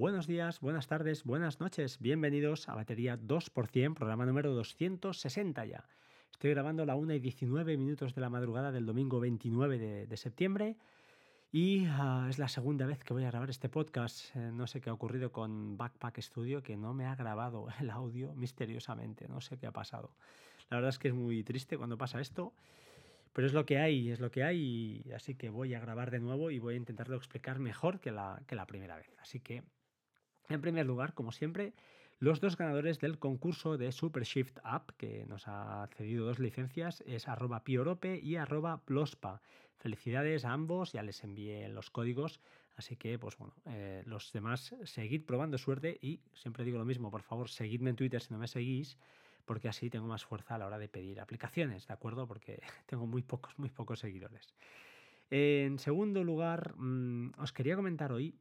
buenos días, buenas tardes, buenas noches. Bienvenidos a Batería 2%, programa número 260 ya. Estoy grabando a la 1 y 19 minutos de la madrugada del domingo 29 de, septiembre y uh, es la segunda vez que voy a grabar este podcast. Eh, no sé qué ha ocurrido con Backpack Studio, que no me ha grabado el audio misteriosamente. No sé qué ha pasado. La verdad es que es muy triste cuando pasa esto. Pero es lo que hay, es lo que hay, así que voy a grabar de nuevo y voy a intentarlo explicar mejor que la, que la primera vez. Así que, en primer lugar, como siempre, los dos ganadores del concurso de Super Shift App, que nos ha cedido dos licencias, es arroba piorope y arroba plospa. Felicidades a ambos, ya les envié los códigos, así que, pues bueno, eh, los demás, seguid probando suerte y siempre digo lo mismo, por favor, seguidme en Twitter si no me seguís porque así tengo más fuerza a la hora de pedir aplicaciones, ¿de acuerdo? Porque tengo muy pocos, muy pocos seguidores. En segundo lugar, mmm, os quería comentar hoy,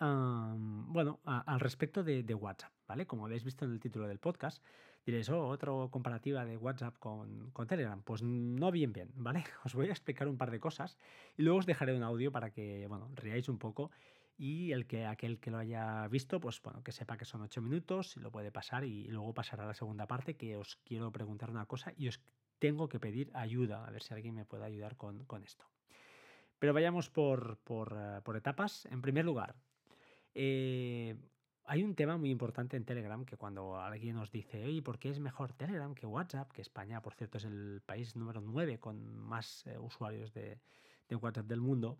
bueno, al respecto de, WhatsApp, ¿vale? Como habéis visto en el título del podcast, diréis, oh, otra comparativa de WhatsApp con, Telegram. Pues no bien, bien, ¿vale? Os voy a explicar un par de cosas y luego os dejaré un audio para que, bueno, riáis un poco y el que aquel que lo haya visto, pues bueno, que sepa que son ocho minutos, lo puede pasar y luego pasará a la segunda parte que os quiero preguntar una cosa y os tengo que pedir ayuda, a ver si alguien me puede ayudar con, con esto. Pero vayamos por, por, por, etapas. En primer lugar, eh, hay un tema muy importante en Telegram que cuando alguien nos dice, oye, ¿por qué es mejor Telegram que WhatsApp? Que España, por cierto, es el país número 9 con más eh, usuarios de, WhatsApp del mundo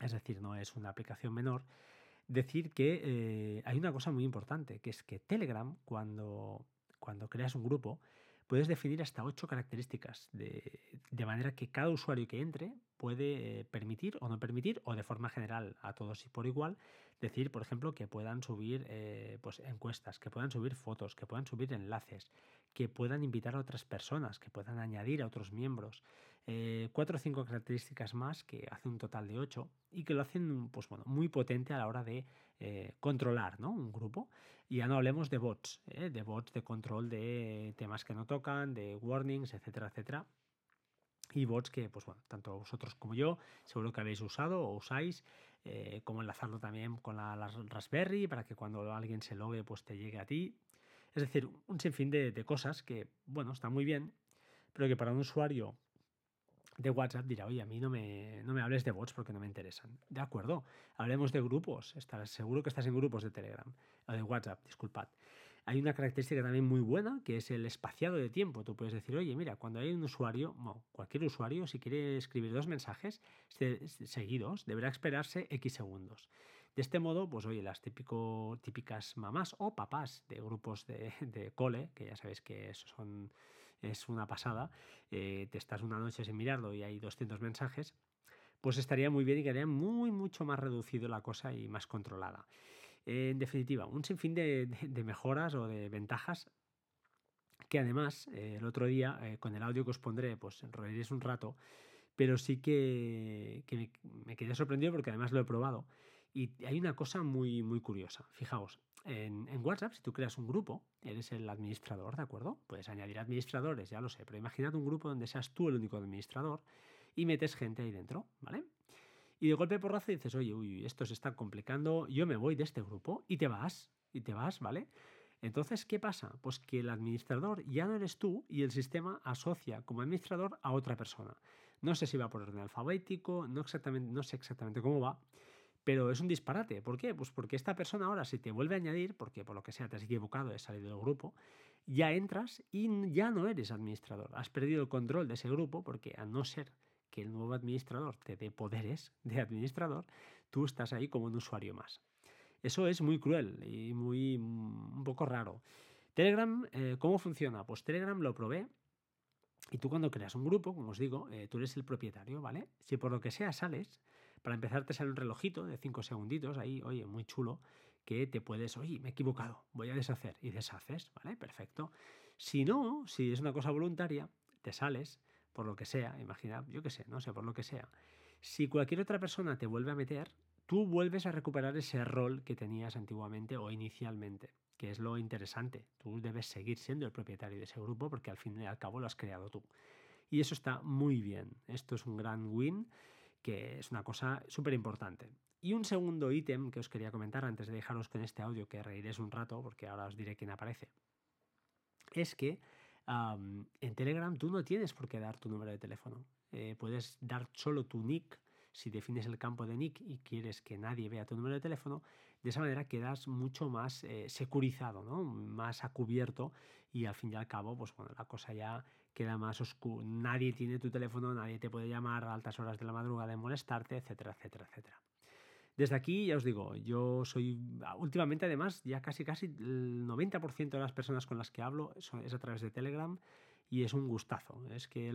es decir, no es una aplicación menor, decir que eh, hay una cosa muy importante, que es que Telegram, cuando, cuando creas un grupo, puedes definir hasta ocho características, de, de, manera que cada usuario que entre puede permitir o no permitir, o de forma general a todos y por igual, decir, por ejemplo, que puedan subir eh, pues, encuestas, que puedan subir fotos, que puedan subir enlaces, que puedan invitar a otras personas, que puedan añadir a otros miembros. Eh, cuatro o cinco características más que hace un total de ocho y que lo hacen pues, bueno, muy potente a la hora de eh, controlar ¿no? un grupo. Y ya no hablemos de bots, de bots de control de temas que no tocan, de warnings, etcétera, etcétera y bots que, pues bueno, tanto vosotros como yo, seguro que habéis usado o usáis, eh, como enlazarlo también con la, Raspberry para que cuando alguien se logue, pues te llegue a ti. Es decir, un sinfín de, cosas que, bueno, están muy bien, pero que para un usuario de WhatsApp dirá, oye, a mí no me, no me hables de bots porque no me interesan. De acuerdo, hablemos de grupos. Estás, seguro que estás en grupos de Telegram, o de WhatsApp, disculpad. Hay una característica también muy buena que es el espaciado de tiempo. Tú puedes decir, oye, mira, cuando hay un usuario, no, cualquier usuario, si quiere escribir dos mensajes seguidos, deberá esperarse X segundos. De este modo, pues oye, las típico, típicas mamás o papás de grupos de, de cole, que ya sabéis que eso son, es una pasada, eh, te estás una noche sin mirarlo y hay 200 mensajes, pues estaría muy bien y quedaría muy, mucho más reducido la cosa y más controlada. En definitiva, un sinfín de, de, mejoras o de ventajas que además eh, el otro día eh, con el audio que os pondré pues enrollaréis un rato pero sí que, me, quedé sorprendido porque además lo he probado. Y hay una cosa muy muy curiosa. Fijaos en, en, WhatsApp si tú creas un grupo eres el administrador de acuerdo puedes añadir administradores ya lo sé pero imaginad un grupo donde seas tú el único administrador y metes gente ahí dentro vale y de golpe porrazo dices, oye, uy, esto se está complicando, yo me voy de este grupo y te vas, y te vas, ¿vale? Entonces, ¿qué pasa? Pues que el administrador ya no eres tú y el sistema asocia como administrador a otra persona. No sé si va por orden alfabético, no, exactamente, no sé exactamente cómo va, pero es un disparate. ¿Por qué? Pues porque esta persona ahora, si te vuelve a añadir, porque por lo que sea te has equivocado, de salir del grupo, ya entras y ya no eres administrador. Has perdido el control de ese grupo porque a no ser que el nuevo administrador te dé poderes de administrador, tú estás ahí como un usuario más. Eso es muy cruel y muy mm, un poco raro. Telegram, eh, ¿cómo funciona? Pues Telegram lo probé y tú cuando creas un grupo, como os digo, eh, tú eres el propietario, ¿vale? Si por lo que sea sales, para empezar te sale un relojito de 5 segunditos, ahí, oye, muy chulo, que te puedes, oye, me he equivocado, voy a deshacer y deshaces, ¿vale? Perfecto. Si no, si es una cosa voluntaria, te sales, por lo que sea, imagina, yo qué sé, no sé, por lo que sea. Si cualquier otra persona te vuelve a meter, tú vuelves a recuperar ese rol que tenías antiguamente o inicialmente, que es lo interesante. Tú debes seguir siendo el propietario de ese grupo porque al fin y al cabo lo has creado tú. Y eso está muy bien. Esto es un gran win que es una cosa súper importante. Y un segundo ítem que os quería comentar antes de dejaros con este audio, que reiréis un rato, porque ahora os diré quién aparece, es que en Telegram tú no tienes por qué dar tu número de teléfono. Eh, puedes dar solo tu nick si defines el campo de nick y quieres que nadie vea tu número de teléfono, de esa manera quedas mucho más eh, securizado, ¿no? más a cubierto y al fin y al cabo, pues bueno, la cosa ya queda más oscura. Nadie tiene tu teléfono, nadie te puede llamar a altas horas de la madrugada y molestarte, etcétera, etcétera, etcétera. Desde aquí, ya os digo, yo soy, últimamente además, ya casi casi el 90% de las personas con las que hablo es a través de Telegram y es un gustazo. Es que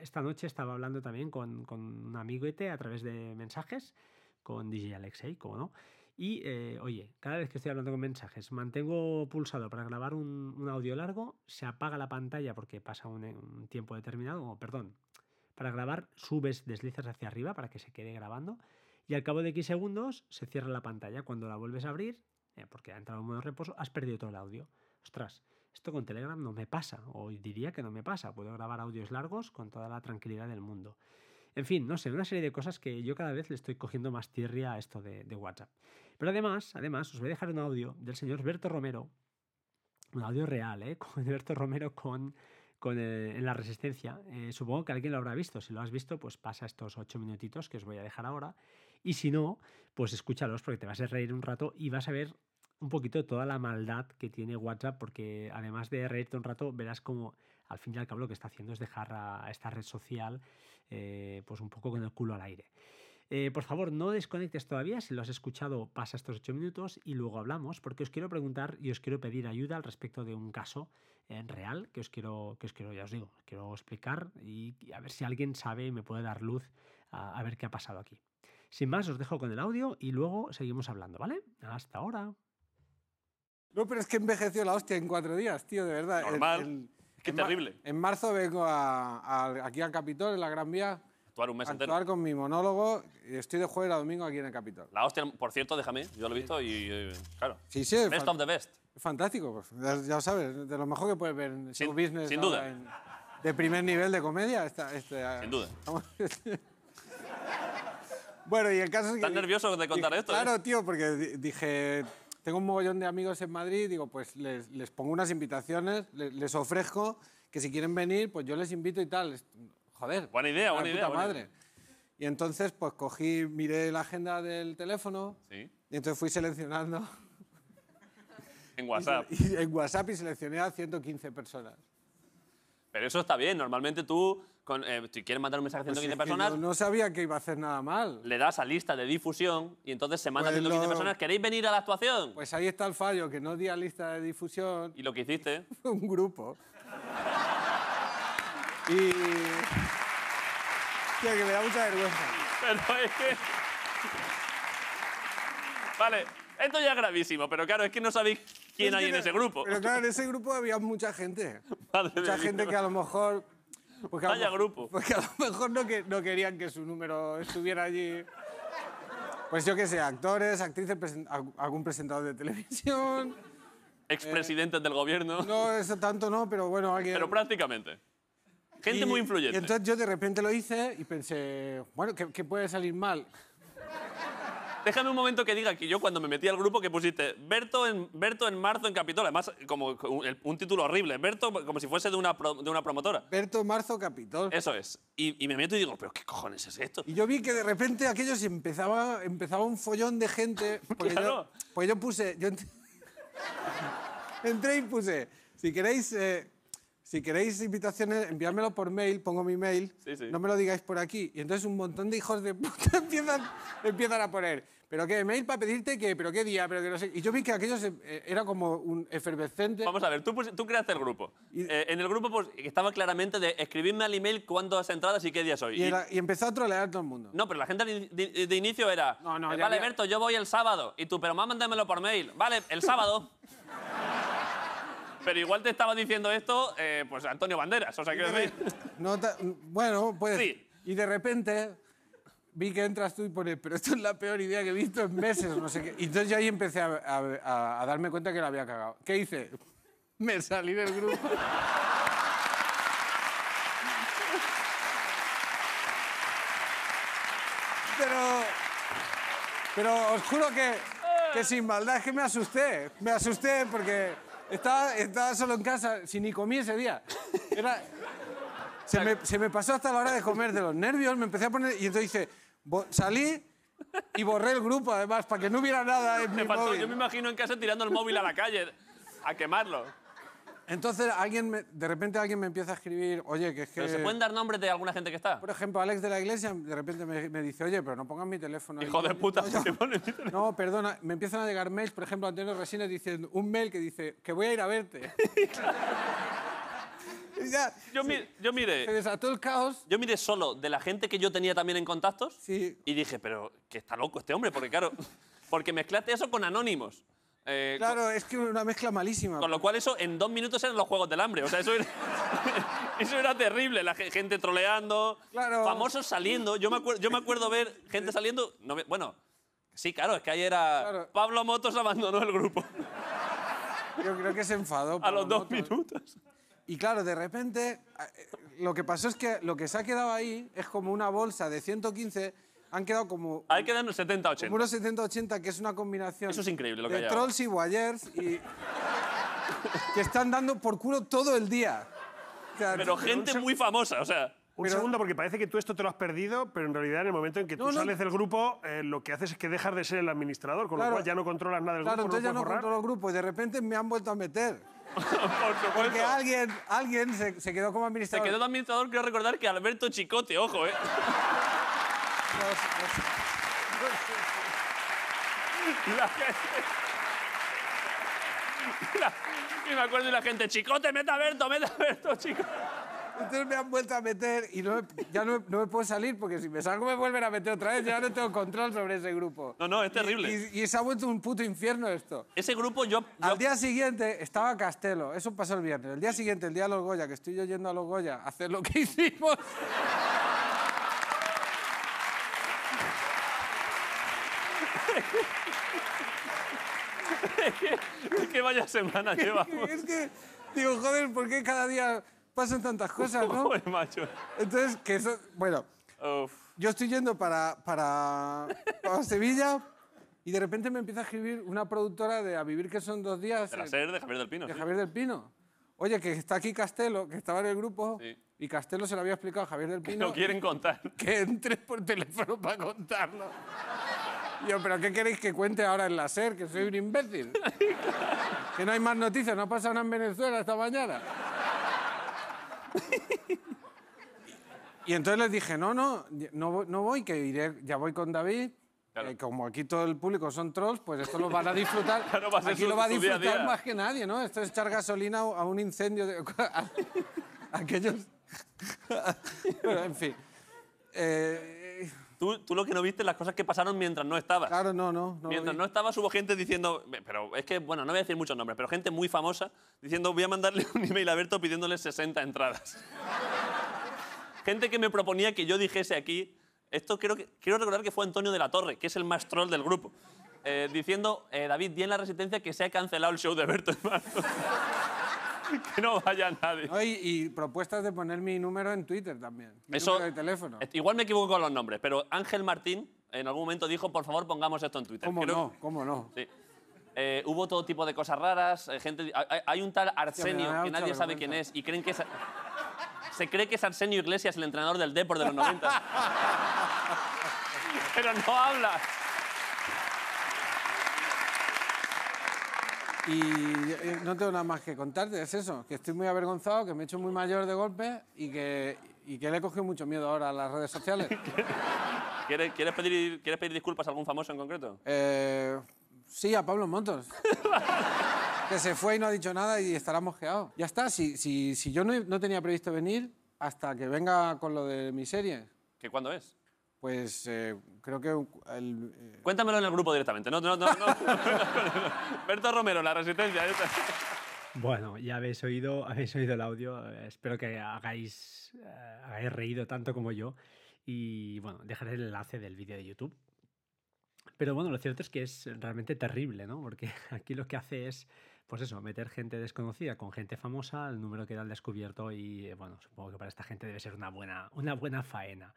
esta noche estaba hablando también con, con un amiguete a través de mensajes, con DJ Alexei, como no. Y eh, oye, cada vez que estoy hablando con mensajes, mantengo pulsado para grabar un, audio largo, se apaga la pantalla porque pasa un, tiempo determinado, o perdón, para grabar subes, deslizas hacia arriba para que se quede grabando y al cabo de X segundos se cierra la pantalla. Cuando la vuelves a abrir, eh, porque ha entrado en modo reposo, has perdido todo el audio. Ostras, esto con Telegram no me pasa, o diría que no me pasa. Puedo grabar audios largos con toda la tranquilidad del mundo. En fin, no sé, una serie de cosas que yo cada vez le estoy cogiendo más tierra a esto de, WhatsApp. Pero además, además, os voy a dejar un audio del señor Berto Romero, un audio real, ¿eh? Con Berto Romero con, con eh, en la resistencia. Eh, supongo que alguien lo habrá visto. Si lo has visto, pues pasa estos ocho minutitos que os voy a dejar ahora. Y si no, pues escúchalos porque te vas a reír un rato y vas a ver un poquito toda la maldad que tiene WhatsApp, porque además de reírte un rato, verás como al fin y al cabo lo que está haciendo es dejar a esta red social eh, pues un poco con el culo al aire. Eh, por favor, no desconectes todavía. Si lo has escuchado, pasa estos ocho minutos y luego hablamos, porque os quiero preguntar y os quiero pedir ayuda al respecto de un caso en eh, real que os quiero, que os quiero, ya os digo, quiero explicar y, a ver si alguien sabe y me puede dar luz a ver qué ha pasado aquí. Sin más, os dejo con el audio y luego seguimos hablando, ¿vale? Hasta ahora. No, pero es que envejeció la hostia en cuatro días, tío, de verdad. Normal. Qué terrible. en marzo vengo aquí al Capitol, en la Gran Vía. Actuar un mes a entero. Actuar con mi monólogo. Y estoy de jueves a domingo aquí en el Capitol. La hostia, por cierto, déjame, yo lo he visto y, claro. Sí, sí. Best of the best. Fantástico, pues, ya, sabes, de lo mejor que puedes ver en sin, business. Sin duda. de primer nivel de comedia. Este, sin duda. bueno, y el caso es que. ¿Estás nervioso de contar esto? Claro, tío, porque dije tengo un mogollón de amigos en Madrid, digo, pues les, les pongo unas invitaciones, les, ofrezco que si quieren venir, pues yo les invito y tal. Joder. Buena idea, buena idea. madre. Y entonces, pues cogí, miré la agenda del teléfono ¿Sí? y entonces fui seleccionando. En WhatsApp. Y, en WhatsApp y seleccioné a 115 personas. Pero eso está bien. Normalmente tú eh, si quieres mandar un mensaje a 115 pues personas... no sabía que iba a hacer nada mal. Le das a lista de difusión y entonces se manda a 115 pues personas. ¿Queréis venir a la actuación? Pues ahí está el fallo, que no di a lista de difusión. ¿Y lo que hiciste? Fue un grupo. y... Tío, que me da mucha vergüenza. Pero es que... Vale, esto ya es gravísimo, pero claro, es que no sabéis quién hay en ese grupo. Pero claro, en ese grupo había mucha gente. Mucha gente que a lo mejor porque Vaya grupo. Porque a lo mejor no, que, no querían que su número estuviera allí. Pues yo qué sé, actores, actrices, algún presentador de televisión. Expresidentes del gobierno. No, eso tanto no, pero bueno, alguien. Pero prácticamente. Gente muy influyente. Y entonces yo de repente lo hice y pensé, bueno, qué puede salir mal? Déjame un momento que diga que yo cuando me metí al grupo que pusiste Berto en, Berto en marzo en Capitol, además como un, título horrible, Berto como si fuese de una, de una promotora. Berto en marzo Capitol. Eso es. Y, me meto y digo, pero ¿qué cojones es esto? Y yo vi que de repente aquello se empezaba, empezaba un follón de gente. claro. yo, pues yo puse, yo entré y puse, si queréis... Eh, si queréis invitaciones, enviármelo por mail, pongo mi mail, no me lo digáis por aquí. Y entonces un montón de hijos de puta empiezan, empiezan a poner, ¿pero qué? ¿Mail para pedirte qué? ¿Pero qué día? ¿Pero que no sé? Y yo vi que aquello eh, era como un efervescente. Vamos a ver, tú, tú creaste el grupo. Eh, en el grupo pues, estaba claramente de escribirme al email cuándo has entrado y qué día soy. Y, empezó a trolear todo el mundo. No, pero la gente de, inicio era, no, no, vale, Berto, yo voy el sábado. Y tú, pero más mándamelo por mail. Vale, el sábado. Pero igual te estaba diciendo esto, eh, pues Antonio Banderas, o sea, quiero decir. bueno, pues. Sí. Y de repente vi que entras tú y pones, pero esto es la peor idea que he visto en meses, no sé qué. Y entonces yo ahí empecé a, a darme cuenta que lo había cagado. ¿Qué hice? Me salí del grupo. pero. Pero os juro que, que sin maldad es que me asusté. Me asusté porque estaba, estaba solo en casa, sin ni comí ese día. Era, se, me, se me pasó hasta la hora de comer de los nervios, me empecé a poner... Y entonces hice, bo- salí y borré el grupo, además, para que no hubiera nada en mi Me faltó- móvil. yo me imagino en casa tirando el móvil a la calle a quemarlo. Entonces, alguien me- de repente alguien me empieza a escribir, oye, que es que... Pero ¿Se pueden dar nombres de alguna gente que está? Por ejemplo, Alex de la Iglesia de repente me, me dice, oye, pero no pongas mi teléfono. ahí". Hijo de puta, No, ¿por qué yo- pones mi teléfono? No, perdona, me empiezan a llegar mails, por ejemplo, Antonio Resines diciendo un mail que dice que voy a ir a verte. y ya, Yo, mi- yo se desató el caos. yo miré solo de la gente que yo tenía también en contactos Sí. y dije, pero que está loco este hombre, porque claro, porque mezclaste eso con anónimos. Eh, Claro, es que una mezcla malísima. Con lo cual eso en dos minutos eran los Juegos del Hambre. O sea, eso era, eso era terrible. La ge- gente troleando, Claro. famosos saliendo. Yo me, acuer- yo me acuerdo ver gente saliendo... no bueno, sí, claro, es que ahí era... Claro. Pablo Motos abandonó el grupo Yo creo que se enfadó. a por los dos motos. minutos. Y claro, de repente, eh, lo que pasó es que lo que se ha quedado ahí es como una bolsa de 115, han quedado como Ahí quedan 70, 80. Como unos 70-80, que es una combinación Eso es increíble lo que de hay trolls y voyeurs y que están dando por culo todo el día. O sea, Pero gente muy famosa, o sea... Un Pero- segundo, porque parece que tú esto te lo has perdido, pero en realidad en el momento en que tú No, no. sales del grupo, eh, lo que haces es que dejas de ser el administrador, con Claro. lo cual ya no controlas nada del Claro, grupo, entonces ya no no lo puedes controlo el grupo y de repente me han vuelto a meter. Por supuesto. Porque alguien, alguien se, se quedó como Se administrador. quedó de administrador, quiero recordar que Alberto Chicote, ojo, ¿eh? La gente... La- Y me acuerdo de la gente, Chicote, mete a Alberto, mete a Alberto, Chicote. Entonces me han vuelto a meter y no me- ya no, no me puedo salir porque si me salgo me vuelven a meter otra vez. Ya no tengo control sobre ese grupo. No, no, es Y- terrible. Y, y se ha vuelto un puto infierno esto. Ese grupo yo... yo- Al día siguiente estaba Castelo, eso pasó el viernes. El día siguiente, el día de los Goya, que estoy yo yendo a los Goya a hacer lo que hicimos. Que vaya semana llevamos. es que digo, joder, ¿por qué cada día pasan tantas cosas, no? Joder, macho. Entonces, que eso, bueno, Uf. yo estoy yendo para, para, para Sevilla y de repente me empieza a escribir una productora de A Vivir que son dos días De la eh, SER de Javier del Pino. de sí. Javier del Pino. Oye, que está aquí Castelo, que estaba en el grupo, Sí. y Castelo se lo había explicado a Javier del Pino. No quieren contar. que entre por teléfono para contarlo. Yo, ¿pero qué queréis que cuente ahora en la SER? Que soy un imbécil. que no hay más noticias, no ha pasado nada en Venezuela esta mañana. Y entonces les dije, no, no, no, voy- no voy, que iré, ya voy con David. Claro. que como aquí todo el público son trolls, pues esto lo van a disfrutar. Claro, va a ser aquí su- lo va a su día a disfrutar día. más que nadie, ¿no? Esto es echar gasolina a un incendio de aquellos. Bueno, en fin. Eh, Tú, tú lo que no viste las cosas que pasaron mientras no estabas. claro, no, no. Mientras no estabas hubo gente diciendo, pero es que, bueno, no voy a decir muchos nombres, pero gente muy famosa diciendo, voy a mandarle un email a Alberto pidiéndole 60 entradas. gente que me proponía que yo dijese aquí, esto creo que, quiero recordar que fue Antonio de la Torre, que es el más troll del grupo, eh, diciendo, eh, David, di en la Resistencia que se ha cancelado el show de Alberto en marzo. que no vaya nadie. No, y, y propuestas de poner mi número en Twitter también. Mi Eso, número de teléfono. Igual me equivoco con los nombres, pero Ángel Martín en algún momento dijo, por favor, pongamos esto en Twitter. ¿Cómo Creo- no? ¿Cómo no? Sí. Eh, hubo todo tipo de cosas raras. eh, gente, hay- hay, un tal Arsenio que nadie sabe quién es y creen que es, se cree que es Arsenio Iglesias, el entrenador del Depor de los 90. Pero no habla. Y eh, no tengo nada más que contarte, es eso, que estoy muy avergonzado, que me he hecho muy mayor de golpe y que, y que le he cogido mucho miedo ahora a las redes sociales. ¿Quieres, quieres pedir, ¿Quieres pedir disculpas a algún famoso en concreto? Eh, sí, a Pablo Motos. que se fue y no ha dicho nada y estará mosqueado. Ya está, si, si, si yo no, no tenía previsto venir hasta que venga con lo de mi serie, ¿Que cuándo es? Pues eh, creo que el, eh, Cuéntamelo en el grupo directamente. No, no, no. no. Berto Romero, La Resistencia. Bueno, ya habéis oído, habéis oído el audio. eh, espero que hagáis, eh, hagáis reído tanto como yo. Y bueno, dejaré el enlace del vídeo de YouTube. Pero bueno, lo cierto es que es realmente terrible, ¿no? Porque aquí lo que hace es, pues eso, meter gente desconocida con gente famosa, el número queda al descubierto y, eh, bueno, supongo que para esta gente debe ser una buena, una buena faena.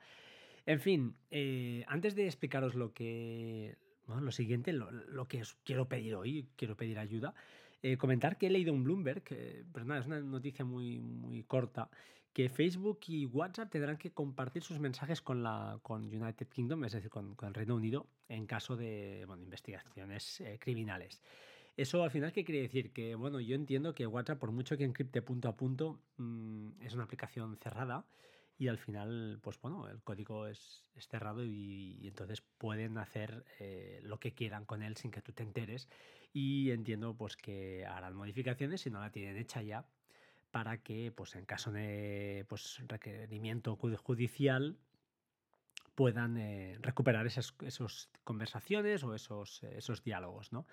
En fin, eh, antes de explicaros lo que, lo siguiente, lo, que os quiero pedir hoy, quiero pedir ayuda. Eh, comentar que he leído un Bloomberg, pero nada, es una noticia muy, muy corta, que Facebook y WhatsApp tendrán que compartir sus mensajes con, la, con United Kingdom, es decir, con, el Reino Unido, en caso de bueno, investigaciones eh, criminales. Eso al final, ¿qué quiere decir? Que, bueno, yo entiendo que WhatsApp, por mucho que encripte punto a punto, mm, es una aplicación cerrada y al final, pues bueno, el código es, cerrado y, entonces pueden hacer eh, lo que quieran con él sin que tú te enteres y entiendo pues que harán modificaciones si no la tienen hecha ya para que pues en caso de pues, requerimiento judicial puedan eh, recuperar esas conversaciones o esos, esos diálogos, ¿no?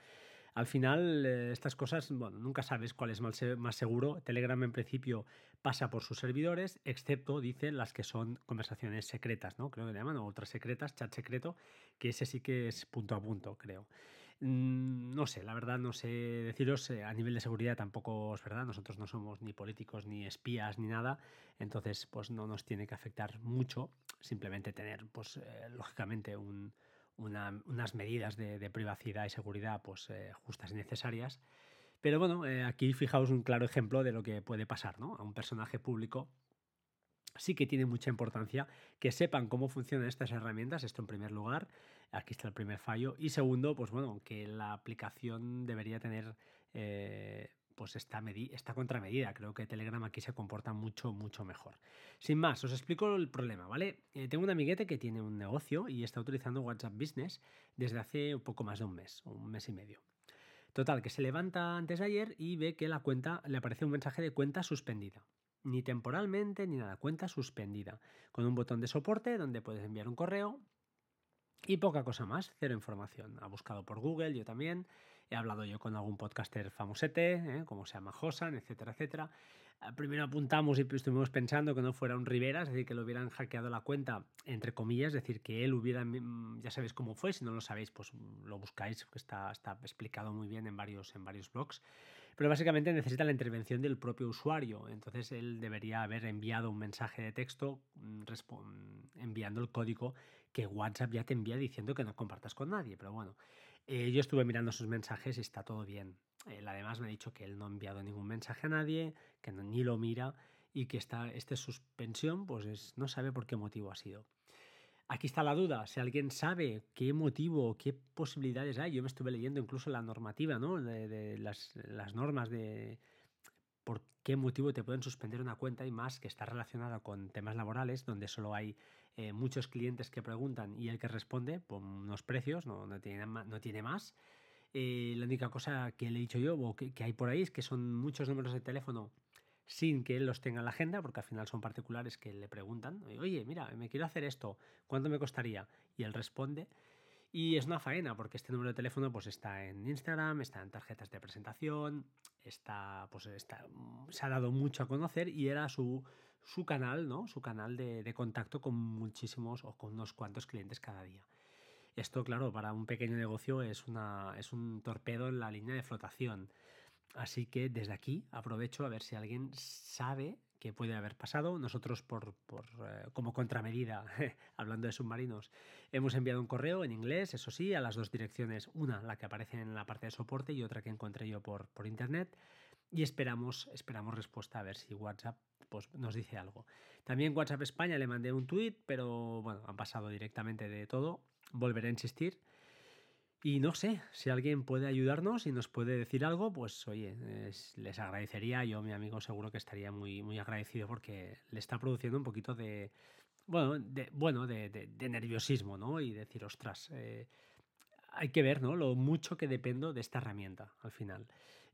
Al final, eh, estas cosas, bueno, nunca sabes cuál es más, seguro. Telegram en principio pasa por sus servidores, excepto, dicen, las que son conversaciones secretas, ¿no? Creo que le llaman, o otras secretas, chat secreto, que ese sí que es punto a punto, creo. Mm, no sé, la verdad no sé deciros, eh, a nivel de seguridad tampoco es verdad, nosotros no somos ni políticos ni espías ni nada, entonces pues no nos tiene que afectar mucho, simplemente tener pues eh, lógicamente un, unas medidas de, privacidad y seguridad pues, eh, justas y necesarias. Pero bueno, eh, aquí fijaos un claro ejemplo de lo que puede pasar ¿no? a un personaje público. Sí que tiene mucha importancia que sepan cómo funcionan estas herramientas, esto en primer lugar, aquí está el primer fallo, y segundo, pues bueno, que la aplicación debería tener eh, pues esta, esta contramedida. Creo que Telegram aquí se comporta mucho, mucho mejor. Sin más, os explico el problema, ¿vale? Eh, tengo un amiguete que tiene un negocio y está utilizando WhatsApp Business desde hace un poco más de un mes, un mes y medio. Total, que se levanta antes de ayer y ve que la cuenta le aparece un mensaje de cuenta suspendida. Ni temporalmente ni nada, cuenta suspendida. Con un botón de soporte donde puedes enviar un correo y poca cosa más, cero información. Ha buscado por Google, yo también. He hablado yo con algún podcaster famosete, ¿eh? como se llama Josan, etcétera, etcétera. Ah, primero apuntamos y estuvimos pensando que no fuera un Rivera, es decir, que le hubieran hackeado la cuenta, entre comillas, es decir, que él hubiera, mm, ya sabéis cómo fue, si no lo sabéis, pues lo buscáis, que está, está explicado muy bien en varios, en varios blogs. Pero básicamente necesita la intervención del propio usuario, entonces él debería haber enviado un mensaje de texto mm, enviando el código que WhatsApp ya te envía diciendo que no compartas con nadie, pero bueno. Eh, yo estuve mirando sus mensajes y está todo bien. Además me ha dicho que él no ha enviado ningún mensaje a nadie, que ni lo mira y que esta, esta suspensión pues no sabe por qué motivo ha sido. Aquí está la duda, si alguien sabe qué motivo, qué posibilidades hay, yo me estuve leyendo incluso la normativa, ¿no? de, las, las, normas de por qué motivo te pueden suspender una cuenta y más que está relacionada con temas laborales, donde solo hay eh, muchos clientes que preguntan y el que responde, por unos precios, no, no, tiene, no tiene más. Eh, la única cosa que le he dicho yo o que, hay por ahí es que son muchos números de teléfono sin que él los tenga en la agenda, porque al final son particulares que le preguntan, oye, mira, me quiero hacer esto, ¿cuánto me costaría? Y él responde. Y es una faena, porque este número de teléfono pues, está en Instagram, está en tarjetas de presentación, está, pues, está, se ha dado mucho a conocer y era su, su canal, ¿no? Su canal de, contacto con muchísimos o con unos cuantos clientes cada día. Esto, claro, para un pequeño negocio es, una, es un torpedo en la línea de flotación. Así que desde aquí aprovecho a ver si alguien sabe qué puede haber pasado. Nosotros, por, por eh, como contramedida, hablando de submarinos, hemos enviado un correo en inglés, eso sí, a las dos direcciones. Una, la que aparece en la parte de soporte y otra que encontré yo por, por internet. Y esperamos, esperamos respuesta a ver si WhatsApp pues nos dice algo. También WhatsApp España le mandé un tweet, pero bueno, han pasado directamente de todo. Volveré a insistir. Y no sé, si alguien puede ayudarnos y nos puede decir algo, pues oye, les agradecería. Yo, mi amigo, seguro que estaría muy, muy agradecido porque le está produciendo un poquito de, bueno, de, bueno, de, nerviosismo, ¿no? Y decir, ostras, eh, hay que ver, ¿no? Lo mucho que dependo de esta herramienta al final.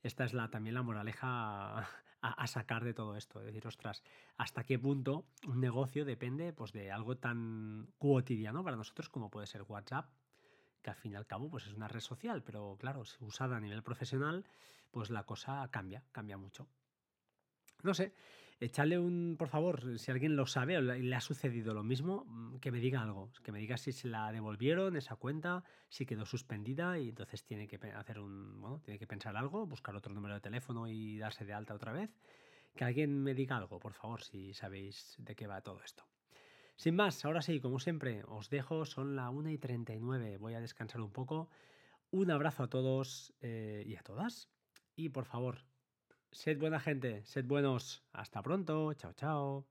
Esta es la, también la moraleja a, sacar de todo esto. Es decir, ostras, ¿hasta qué punto un negocio depende pues, de algo tan cotidiano para nosotros como puede ser WhatsApp? que al fin y al cabo pues es una red social, pero claro, si usada a nivel profesional, pues la cosa cambia, cambia mucho. No sé, echarle un, por favor, si alguien lo sabe o le ha sucedido lo mismo, mm, que me diga algo, que me diga si se la devolvieron esa cuenta, si quedó suspendida y entonces tiene que hacer un, bueno, tiene que pensar algo, buscar otro número de teléfono y darse de alta otra vez. Que alguien me diga algo, por favor, si sabéis de qué va todo esto. Sin más, ahora sí, como siempre, os dejo, son la 1 y 39, voy a descansar un poco. Un abrazo a todos eh, y a todas. Y por favor, sed buena gente, sed buenos. Hasta pronto, chao, chao.